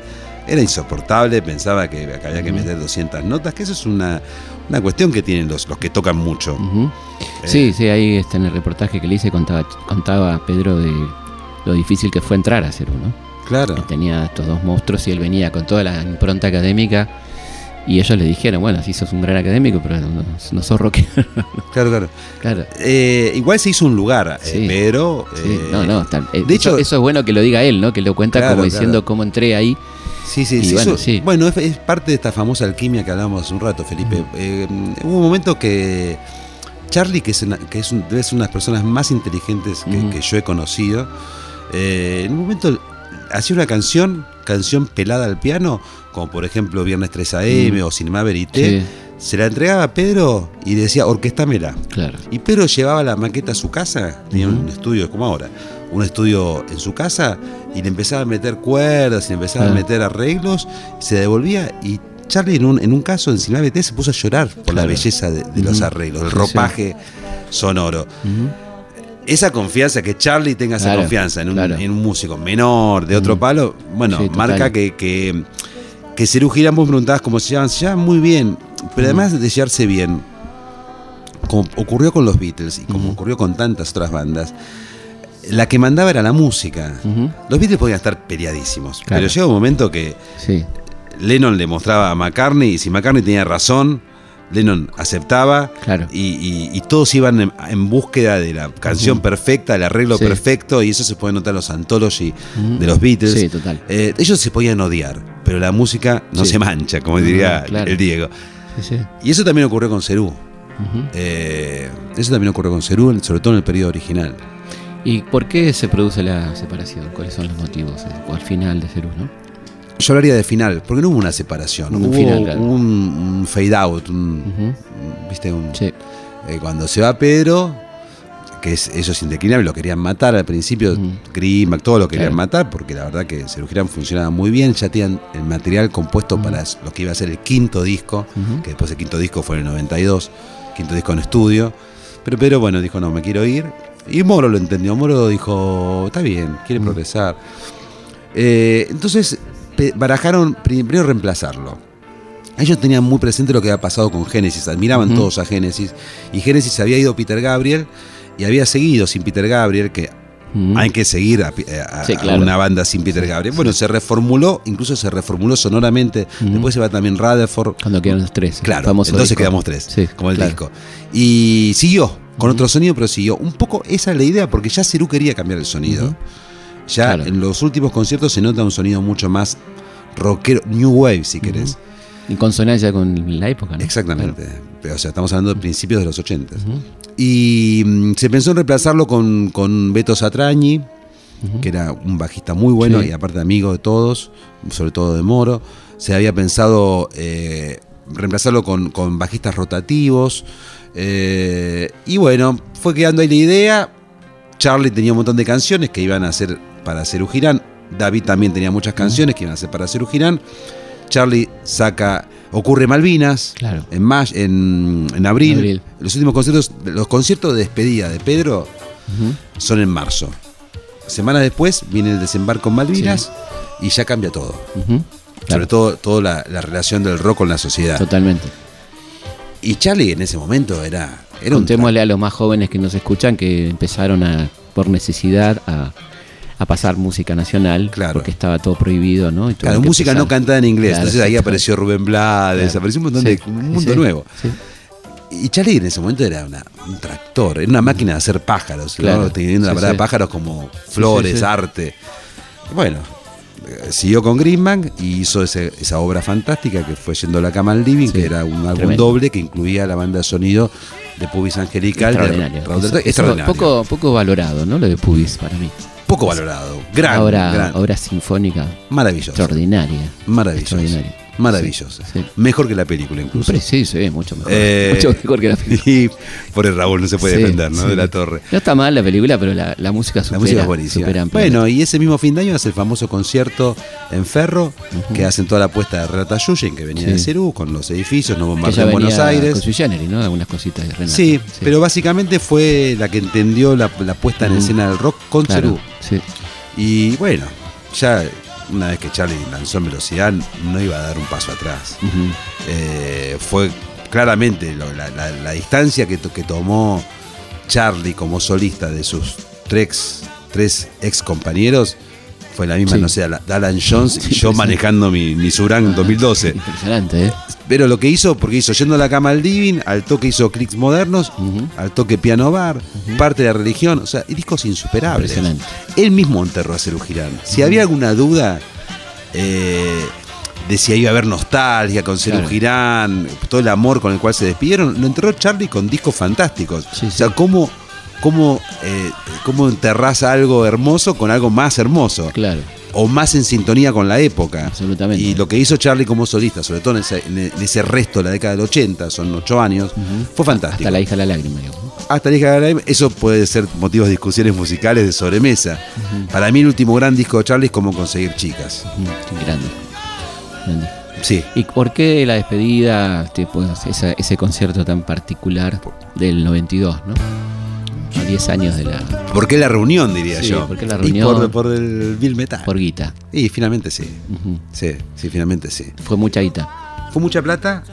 Era insoportable, pensaba que había que meter 200 notas, que eso es una, cuestión que tienen los, los que tocan mucho. Eh, sí, sí, ahí está en el reportaje que le hice, contaba, contaba Pedro de lo difícil que fue entrar a Cerú, ¿no? Claro. tenía estos dos monstruos y él venía con toda la impronta académica. Y ellos le dijeron, bueno, sí sos un gran académico, pero no, sos rockero. *laughs* Claro, claro. claro. Eh, igual se hizo un lugar, eh, pero... no, no. Eh, de hecho, eso es bueno que lo diga él, ¿no? Que lo cuenta como diciendo cómo entré ahí. Sí, sí, sí, bueno, sí. Bueno, es, parte de esta famosa alquimia que hablábamos hace un rato, Felipe. hubo un momento que Charlie, que es una, que es, una de las personas más inteligentes que, yo he conocido, en un momento hacía una canción, canción pelada al piano, como por ejemplo Viernes 3 AM mm. o Cinema Verité, se la entregaba a Pedro y decía, orquestámela. Claro. Y Pedro llevaba la maqueta a su casa, tenía un estudio como ahora, un estudio en su casa, y le empezaba a meter cuerdas, y le empezaba a meter arreglos, se devolvía y Charlie en un, en un caso en Cinema Verité se puso a llorar por la belleza de, los arreglos, el ropaje sonoro. Esa confianza, que Charlie tenga esa Claro, confianza en un, claro. en un músico menor, de otro palo, bueno, Sí, marca que, que, que Serú Girán, vos preguntabas cómo se llaman, se llaman muy bien, pero además de llevarse bien, como ocurrió con los Beatles y como ocurrió con tantas otras bandas, la que mandaba era la música. Los Beatles podían estar peleadísimos, Claro. pero llega un momento que Sí. Lennon le mostraba a McCartney y si McCartney tenía razón, Lennon aceptaba Claro. y, y- y todos iban en, en búsqueda de la canción perfecta, el arreglo Sí. perfecto y eso se puede notar en los anthology Ujú. de los Beatles. Sí, total. Eh, ellos se podían odiar, pero la música no Sí. se mancha, como diría Ah, claro. el Diego. Sí, sí. Y eso también ocurrió con Cerú. Eh, eso también ocurrió con Cerú, sobre todo en el periodo original. ¿Y por qué se produce la separación? ¿Cuáles son los motivos? eh, O al final de Cerú, ¿no? Yo hablaría de final, porque no hubo una separación, Un hubo final, claro. un, un fade out, un, ¿viste? Un, Sí. Eh, cuando se va Pedro, que es, eso es indeclinable, lo querían matar al principio, Ujú. Grimmack, todo lo querían Claro. matar, porque la verdad que Serú Girán funcionaba muy bien, ya tenían el material compuesto para lo que iba a ser el quinto disco, que después el quinto disco fue en el 92, quinto disco en estudio, pero Pedro, bueno, dijo, no, me quiero ir, y Moro lo entendió, Moro dijo, está bien, quiere progresar. Eh, entonces, barajaron primero reemplazarlo. Ellos tenían muy presente lo que había pasado con Genesis, admiraban todos a Genesis, y Genesis había ido Peter Gabriel y había seguido sin Peter Gabriel, que hay que seguir a, eh, a- Sí, a claro. una banda sin Peter Gabriel. Bueno, se reformuló, incluso se reformuló sonoramente, después se va también Rutherford, Cuando quedan los tres. Claro, entonces disco. quedamos tres, Sí, como el claro. disco. Y siguió, con otro sonido, pero siguió. Un poco esa es la idea, porque ya Cerú quería cambiar el sonido. Ya Claro. en los últimos conciertos se nota un sonido mucho más rockero, new wave, si querés. En consonancia con la época, ¿no? Exactamente. Pero, o sea, estamos hablando de principios de los 80. Claro. Ujú. Y mm, se pensó en reemplazarlo con, con Beto Satrañi, que era un bajista muy bueno Sí. y aparte amigo de todos, sobre todo de Moro. Se había pensado eh, reemplazarlo con, con bajistas rotativos. eh, y bueno, fue quedando ahí la idea. Charlie tenía un montón de canciones que iban a hacer para Cerú Girán. David también tenía muchas canciones que iban a hacer para Cerú Girán. Charlie saca Ocurre Malvinas Claro. en, may- en, en abril. Abril. Los últimos conciertos, los conciertos de despedida de Pedro son en marzo. Semanas después viene el desembarco en Malvinas y ya cambia todo. Sobre Claro. todo toda la, la relación del rock con la sociedad. Totalmente. Y Charlie en ese momento era, era un Contémosle a los más jóvenes que nos escuchan que empezaron a, por necesidad a, a pasar música nacional. Claro. Porque estaba todo prohibido, ¿no? Y Claro, música no cantada en inglés. Claro, Entonces ahí apareció Rubén Blades, apareció un montón Sí, de un mundo sí, nuevo. sí. Y Charlie en ese momento era una- un tractor, era una máquina de hacer pájaros, teniendo la palabra pájaros como flores, arte. Y Bueno, eh, siguió con Greenbank y hizo ese- esa obra fantástica que fue Yendo a la cama al living, Sí, que era un álbum doble que incluía la banda de sonido de Pubis Angelical. de Extraordinario. Raúl eso extraordinario. Poco, poco valorado, ¿no? Lo de Pubis para mí. Poco valorado. Gran, obra, gran. obra sinfónica maravilloso. extraordinaria. Maravilloso. Extraordinaria. Sí, sí. Mejor que la película incluso. Sí, sí, mucho mejor. Eh, *laughs* mucho mejor que la película. Y por el Raúl no se puede Sí, defender, ¿no? De la torre. No está mal la película, pero la, la música supera. La música es buenísima. Bueno, y ese mismo fin de año hace el famoso concierto en Ferro, que hacen toda la puesta de Renata Yuyen, que venía de Cerú, con los edificios, no que bombardeó en Buenos Aires. con su ¿no? Algunas cositas de Renata. Sí, pero básicamente fue la que entendió la, la puesta en escena del rock con Claro, Cerú. Sí. Y bueno, ya una vez que Charlie lanzó en velocidad, no iba a dar un paso atrás. Eh, fue claramente lo- la, la- la distancia que, to- que tomó Charlie como solista de sus tres, tres ex compañeros fue la misma, Sí. no sé, Ala- Alan Jones y *laughs* yo manejando mi, mi Suran en 2012. Impresionante, ¿eh? Pero lo que hizo, porque hizo Yendo a la cama al living, al toque hizo clics modernos, al toque piano bar, parte de la religión, o sea, discos insuperables. Impresionante. Él mismo enterró a Cerú Girán. Si había alguna duda eh, de si iba a haber nostalgia con Cerú Claro. Girán, todo el amor con el cual se despidieron, lo enterró Charlie con discos fantásticos. Sí, o sea, cómo, cómo, eh, cómo enterrás algo hermoso con algo más hermoso Claro. o más en sintonía con la época. Absolutamente. Y lo que hizo Charlie como solista, sobre todo en ese, en ese resto de la década del 80, son ocho años, fue fantástico. Hasta la hija de la lágrima, digamos. Hasta la hija de la lágrima, eso puede ser motivo de discusiones musicales de sobremesa. Para mí el último gran disco de Charlie es cómo conseguir chicas. Ujú. Grande. Grande. Sí. ¿Y por qué la despedida, esa- ese concierto tan particular del 92, ¿no? A 10 años de la. ¿Por qué la reunión, diría Sí, yo? ¿por qué la Y reunión? por, por el Bill Metal. por guita. Y finalmente sí. Sí, sí, finalmente sí. Fue mucha guita. ¿Fue mucha plata?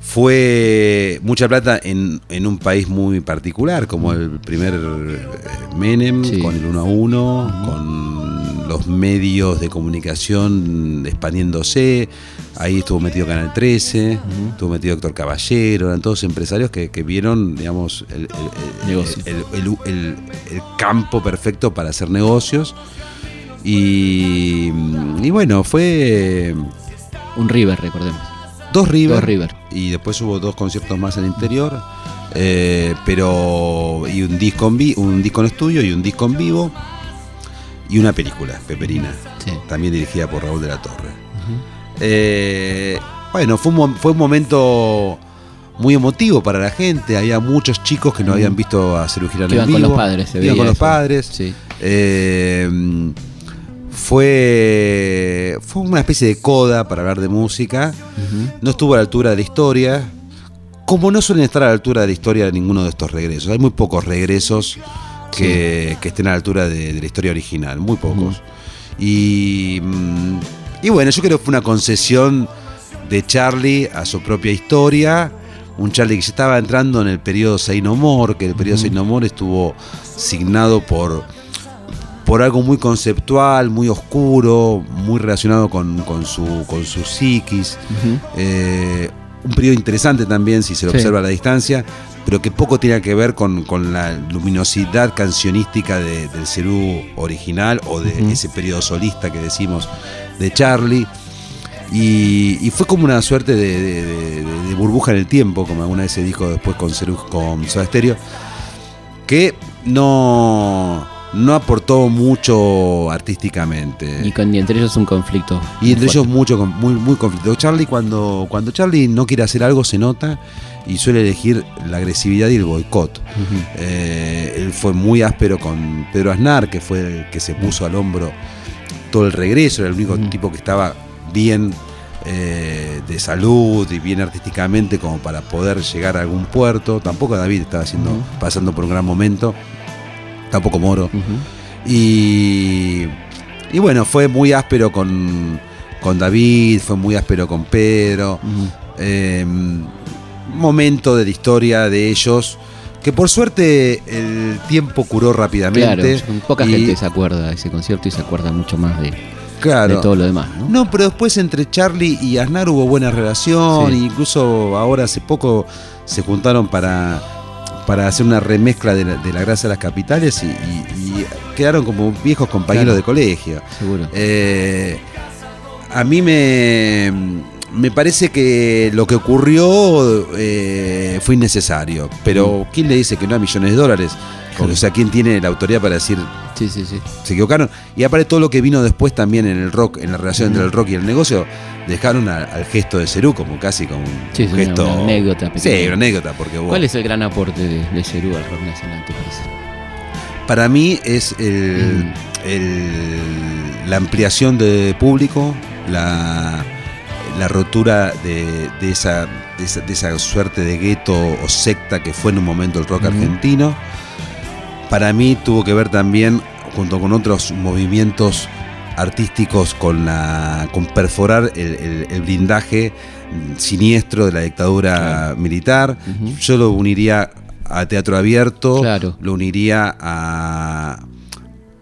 Fue mucha plata en, en un país muy particular, como el primer eh, Menem, Sí. con el 1 a 1, con los medios de comunicación expandiéndose. Ahí estuvo metido Canal 13, estuvo metido Héctor Caballero, eran todos empresarios que, que vieron, digamos, el, el- el- Negocio. el- el- el- el campo perfecto para hacer negocios. Y, y bueno, fue Un River, recordemos. Dos River. Dos River. Y después hubo dos conciertos más en el interior. eh, pero. Y un disco en vi- un disco en estudio y un disco en vivo. Y una película, Peperina. Sí. También dirigida por Raúl de la Torre. Eh, bueno, fue un, fue un momento muy emotivo para la gente. Había muchos chicos que no habían visto a Cerú Girán Que en iban con vivo. los padres, se Iban con los padres. Sí. Eh, fue, fue una especie de coda para hablar de música. No estuvo a la altura de la historia. Como no suelen estar a la altura de la historia de ninguno de estos regresos. Hay muy pocos regresos que, que estén a la altura de, de la historia original. Muy pocos. y, mm, y bueno, yo creo que fue una concesión de Charlie a su propia historia. Un Charlie que ya estaba entrando en el periodo Say No More, que el periodo Say No More estuvo signado por, por algo muy conceptual, muy oscuro, muy relacionado con, con su, con su psiquis. Eh, un periodo interesante también, si se lo Sí. observa a la distancia, pero que poco tiene que ver con, con la luminosidad cancionística de- del Cerú original o de ese periodo solista que decimos de Charlie. Y, y fue como una suerte de, de- de- de burbuja en el tiempo, como alguna vez se dijo después con, Cerú, con Soda Stereo, que no, no aportó mucho artísticamente. Y, con, y entre ellos un conflicto. Y entre ellos mucho, muy, muy conflicto. Charlie cuando, cuando Charlie no quiere hacer algo se nota y suele elegir la agresividad y el boicot. Eh, él fue muy áspero con Pedro Aznar, que fue el que se puso al hombro todo el regreso, era el único tipo que estaba bien eh, de salud y bien artísticamente como para poder llegar a algún puerto. Tampoco David estaba haciendo, pasando por un gran momento. Tampoco Moro. Y, y bueno, fue muy áspero con, con David, fue muy áspero con Pedro. Eh, momento de la historia de ellos que por suerte el tiempo curó Claro, rápidamente. poca y- gente se acuerda de ese concierto y se acuerda mucho más de, Claro. de todo lo demás, ¿no? No, pero después entre Charlie y Aznar hubo buena relación, Sí. incluso ahora hace poco se juntaron para, para hacer una remezcla de la, de la grasa de las capitales y, y- y quedaron como viejos compañeros Claro. de colegio. Seguro. Eh, a mí me, me parece que lo que ocurrió eh, fue innecesario, pero ¿quién le dice que no a millones de dólares? Claro. O sea, ¿quién tiene la autoridad para decir Sí, sí, sí. se equivocaron? Y aparte todo lo que vino después también en el rock, en la relación entre el rock y el negocio, dejaron a- al gesto de Cerú como casi como un Sí, sí, una- gesto... una anécdota Sí, una anécdota, porque ¿Cuál es el gran aporte de, de Cerú al rock nacional, te parece? Para mí es el- Mm. el- la ampliación de público, la, la rotura de, de esa, de, esa, de esa suerte de gueto o secta que fue en un momento el rock argentino. Para mí tuvo que ver también, junto con otros movimientos artísticos, con, la, con perforar el, el- el blindaje siniestro de la dictadura militar. Yo lo uniría a Teatro Abierto, Claro. lo uniría a,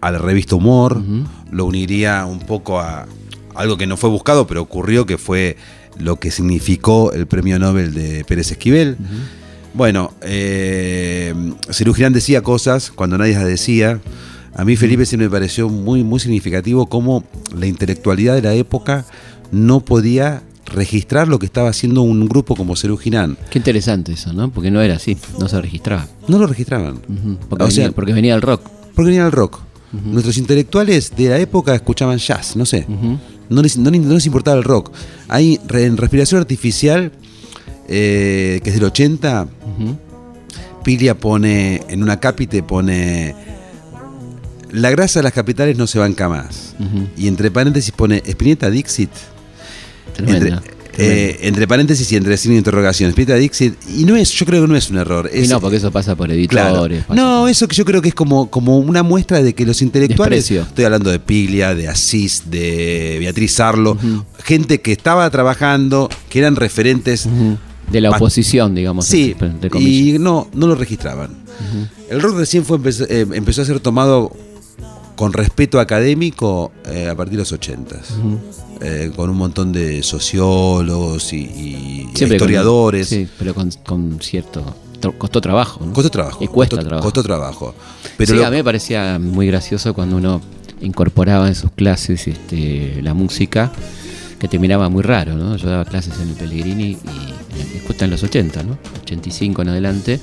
a la revista Humor, lo uniría un poco a algo que no fue buscado, pero ocurrió, que fue lo que significó el premio Nobel de Pérez Esquivel. Bueno, eh, decía cosas cuando nadie las decía. A mí Felipe sí me pareció muy, muy significativo cómo la intelectualidad de la época no podía registrar lo que estaba haciendo un grupo como Cerú Girán. Qué interesante eso, ¿no? Porque no era así, no se registraba. No lo registraban. Porque, O venía, sea- porque venía el rock. Porque venía el rock. Nuestros intelectuales de la época escuchaban jazz, no sé. No les, no no les importaba el rock. Hay en Respiración Artificial, eh, que es del 80, Ujú. Pilia pone, en una cápite pone, la grasa de las capitales no se banca más. Y entre paréntesis pone, Espineta Dixit. Tremenda. Entre- Eh, entre paréntesis y entre signo de interrogación. Spinetta Dixit. Y no es, yo creo que no es un error. y no, porque eso pasa por Claro. editores. pasa No, por- eso que yo creo que es como, como una muestra de que los intelectuales. Desprecio. Estoy hablando de Piglia, de Asís, de Beatriz Arlo, gente que estaba trabajando, que eran referentes. de la oposición, digamos. Sí, entre- y no, no lo registraban. El rock recién fue, empezó, eh, empezó a ser tomado con respeto académico eh, a partir de los 80 con un montón de sociólogos y, y Siempre con- historiadores. sí, pero con, con cierto. Costó trabajo. ¿no? Costó trabajo. Y cuesta costó, trabajo. Costó trabajo. Pero sí, lo- a mí me parecía muy gracioso cuando uno incorporaba en sus clases este, la música, que te miraba muy raro, ¿no? Yo daba clases en el Pellegrini y después en los 80, ¿no? 85 en adelante,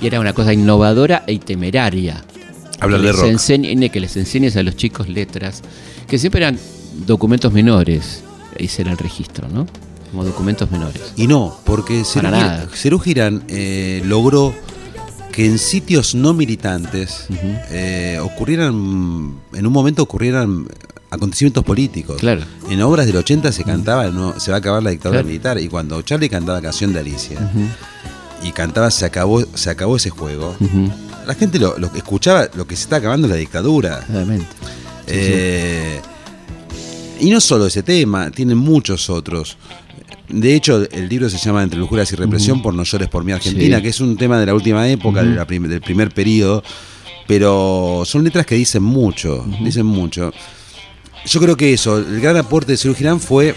y era una cosa innovadora e temeraria. Hablar de rock. enseñe- que les enseñes a los chicos letras, que siempre eran documentos menores, ese era el registro, ¿no? Como documentos menores. Y no, porque Cerú Girán- nada. Cerú Girán eh, logró que en sitios no militantes eh, ocurrieran, en un momento ocurrieran acontecimientos políticos. Claro. En obras del 80 se cantaba, no, se va a acabar la dictadura Claro. militar, y cuando Charlie cantaba Canción de Alicia, y cantaba Se acabó, se acabó ese juego, la gente lo, lo escuchaba, lo que se está acabando es la dictadura. Claramente. Sí, sí. Y no solo ese tema, tienen muchos otros. De hecho, el libro se llama Entre lujuras y represión por No llores por mi Argentina, Sí. que es un tema de la última época, de la prim- del primer periodo, pero son letras que dicen mucho, dicen mucho. Yo creo que eso, el gran aporte de Cerú Girán fue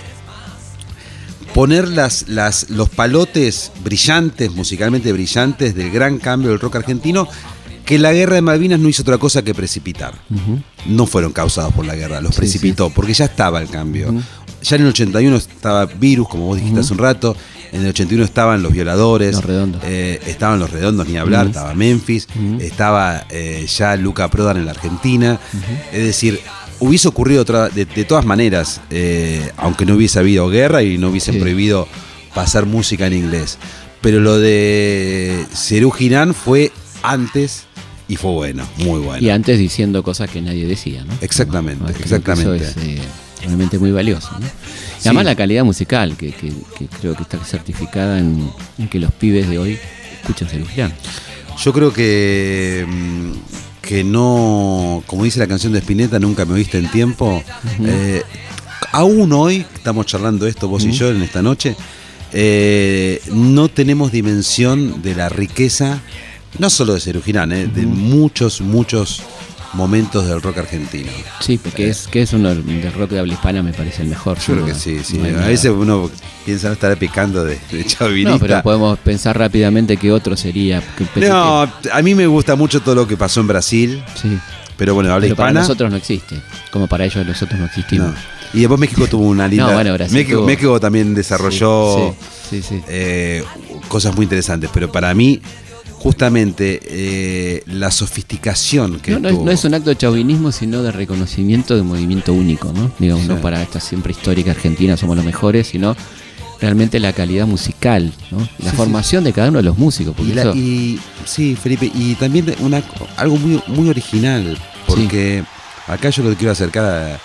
poner las, las, los palotes brillantes, musicalmente brillantes, del gran cambio del rock argentino, que la guerra de Malvinas no hizo otra cosa que precipitar. No fueron causados por la guerra, los Sí, precipitó, porque ya estaba el cambio. Ya en el 81 estaba Virus, como vos dijiste hace un rato, en el 81 estaban los violadores, Los Redondos. eh, estaban los redondos, ni hablar, estaba Memphis, estaba eh, ya Luca Prodan en la Argentina. Es decir, hubiese ocurrido otra, de, de todas maneras, eh, aunque no hubiese habido guerra y no hubiesen Sí. prohibido pasar música en inglés. Pero lo de Cerú Girán fue antes y fue bueno, muy bueno. Y antes diciendo cosas que nadie decía, ¿no? Exactamente, exactamente. Eso es eh, realmente muy valioso, ¿no? Y además la calidad musical, que, que- que creo que está certificada en, en que los pibes de hoy escuchan Cerú Girán. Yo creo que, mm, que no, como dice la canción de Spinetta, nunca me oíste en tiempo. eh, aún hoy, estamos charlando esto vos y yo en esta noche, eh, no tenemos dimensión de la riqueza, no solo de Cerú Girán, eh, de muchos, muchos momentos del rock argentino. Sí, porque es, que es uno del rock de habla hispana, me parece el mejor. Yo creo que sí, sí. No A veces uno piensa no estará picando de, de. No, pero podemos pensar rápidamente que otro sería. que- No, a mí me gusta mucho todo lo que pasó en Brasil, Sí, pero bueno, habla pero para hispana. nosotros no existe. Como para ellos nosotros no existimos. No. Y después México tuvo una *laughs* linda. No, bueno, Brasil México, tuvo- México también desarrolló Sí, sí, sí. eh, cosas muy interesantes, pero para mí, justamente, eh, la sofisticación que No, no es, tuvo. no es un acto de chauvinismo, sino de reconocimiento de movimiento único, ¿no? Digamos, no Sí. para esta siempre histórica Argentina somos los mejores, sino realmente la calidad musical, ¿no? La Sí, formación de cada uno de los músicos, porque Y la- eso- y- sí, Felipe, y también una, algo muy, muy original, porque acá yo lo quiero acercar a,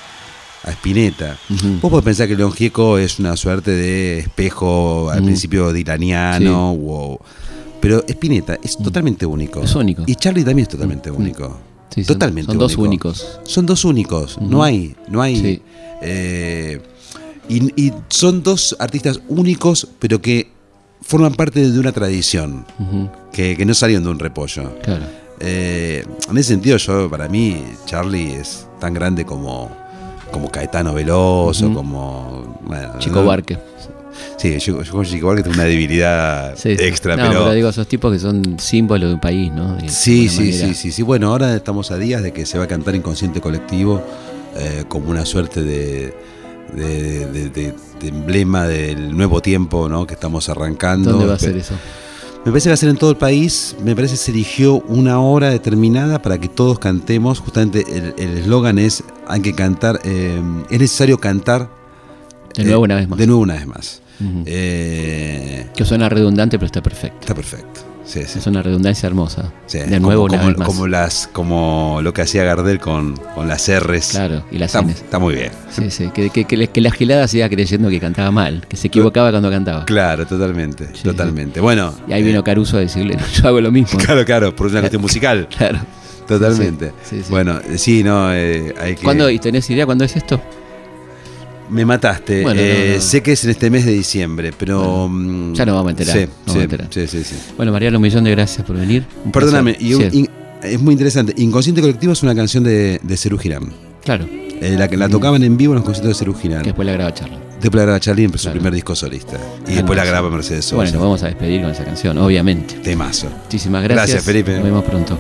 a Spinetta. Ujú. Vos podés pensar que León Gieco es una suerte de espejo al principio dilaniano, o- pero Spinetta es totalmente único. Es único. Y Charlie también es totalmente único. Sí, son- totalmente son dos único. únicos. Son dos únicos. No hay, no hay. Sí. eh, y, y son dos artistas únicos, pero que forman parte de una tradición, que, que no salieron de un repollo. Claro. Eh, en ese sentido, yo para mí, Charlie es tan grande como, como Caetano Veloso, Ujú. como. bueno, Chico ¿no? Barque. Sí, yo, yo con Chico Barque tengo una debilidad Sí, sí. extra, No, pero. digo, esos tipos que son símbolos de un país, ¿no? De Sí, sí, manera. sí, sí, sí. Bueno, ahora estamos a días de que se va a cantar Inconsciente Colectivo eh, como una suerte de, de, emblema del nuevo tiempo ¿no? que estamos arrancando. ¿Dónde va a ser eso? Me parece que va a ser en todo el país. Me parece que se eligió una hora determinada para que todos cantemos. Justamente el el eslogan es: hay que cantar, eh, es necesario cantar. De nuevo eh, una vez más. De nuevo una vez más. Eh, Que suena redundante, pero está perfecto. está perfecto. sí, sí. Es una redundancia hermosa. Sí, De nuevo, como, una como- vez más. como las, como lo que hacía Gardel con, con las R's. Claro, y las está, Ns. está muy bien. Sí, sí, que, que, que, que la gilada siga creyendo que cantaba mal, que se equivocaba cuando cantaba. Claro, totalmente, totalmente. Bueno. Y ahí eh, vino Caruso a decirle, no, yo hago lo mismo. *laughs* Claro, claro, por una cuestión musical. Claro. Totalmente. Bueno, eh, sí, no, eh, hay que. ¿Cuándo, ¿Y tenés idea cuándo es esto? Me mataste. Bueno, Eh, no. Sé que es en este mes de diciembre, pero. mm, ya nos vamos a enterar, Sí, nos vamos sí, a enterar. sí, sí, sí. Bueno, Mariano, un millón de gracias por venir. Un Perdóname, y un- Sí, in- es muy interesante. Inconsciente Colectivo es una canción de, de Cerú Girán. claro, Eh, la que la tocaban en vivo en los conciertos de Cerú Girán. que después la graba charla. Después la graba Charlie su Claro. primer disco solista. Y después la graba Mercedes Sosa. Bueno, nos vamos a despedir con esa canción, obviamente. Temazo. Muchísimas gracias. Gracias, Felipe. Nos vemos pronto.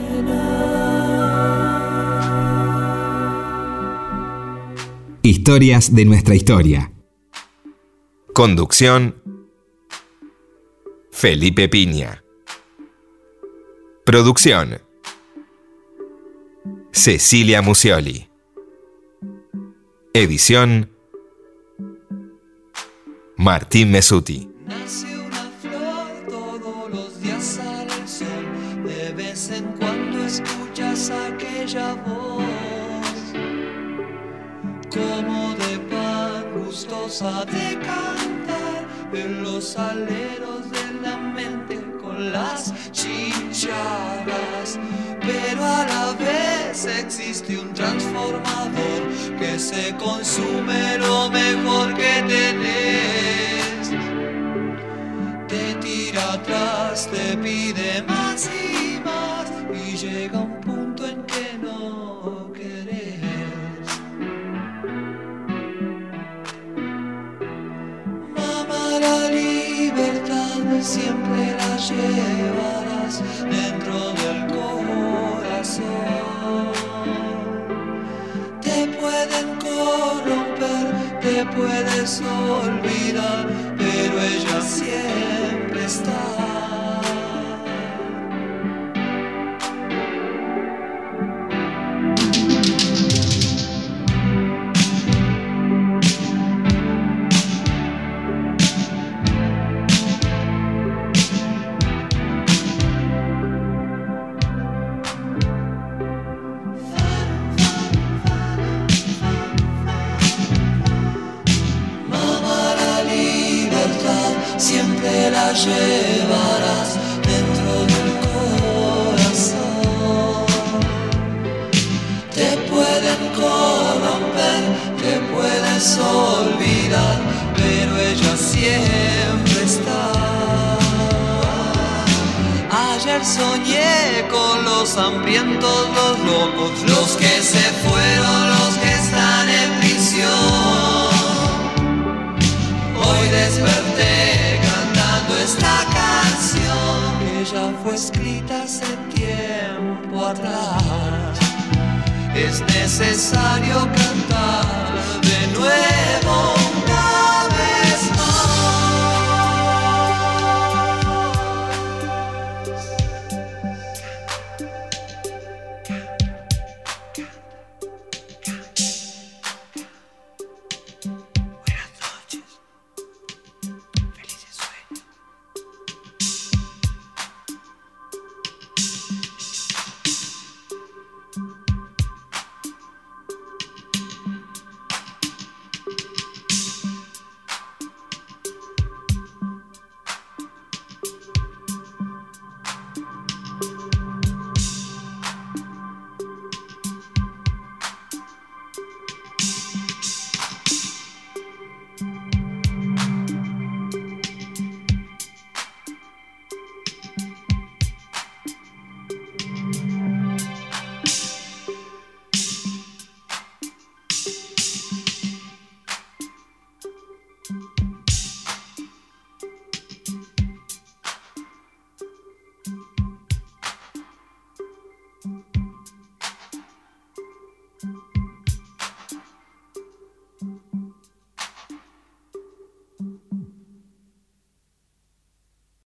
Historias de nuestra historia. Conducción Felipe Piña. Producción Cecilia Musioli. Edición Martín Mesuti. Como de pan gustosa de cantar en los aleros de la mente con las chinchadas. Pero a la vez existe un transformador que se consume lo mejor que tenés te tira atrás, te pide más y puedes olvidar, pero ella siempre está. Los hambrientos, los locos, los que se fueron, los que están en prisión. Hoy desperté cantando esta canción que ya fue escrita hace tiempo atrás. Es necesario cantar de nuevo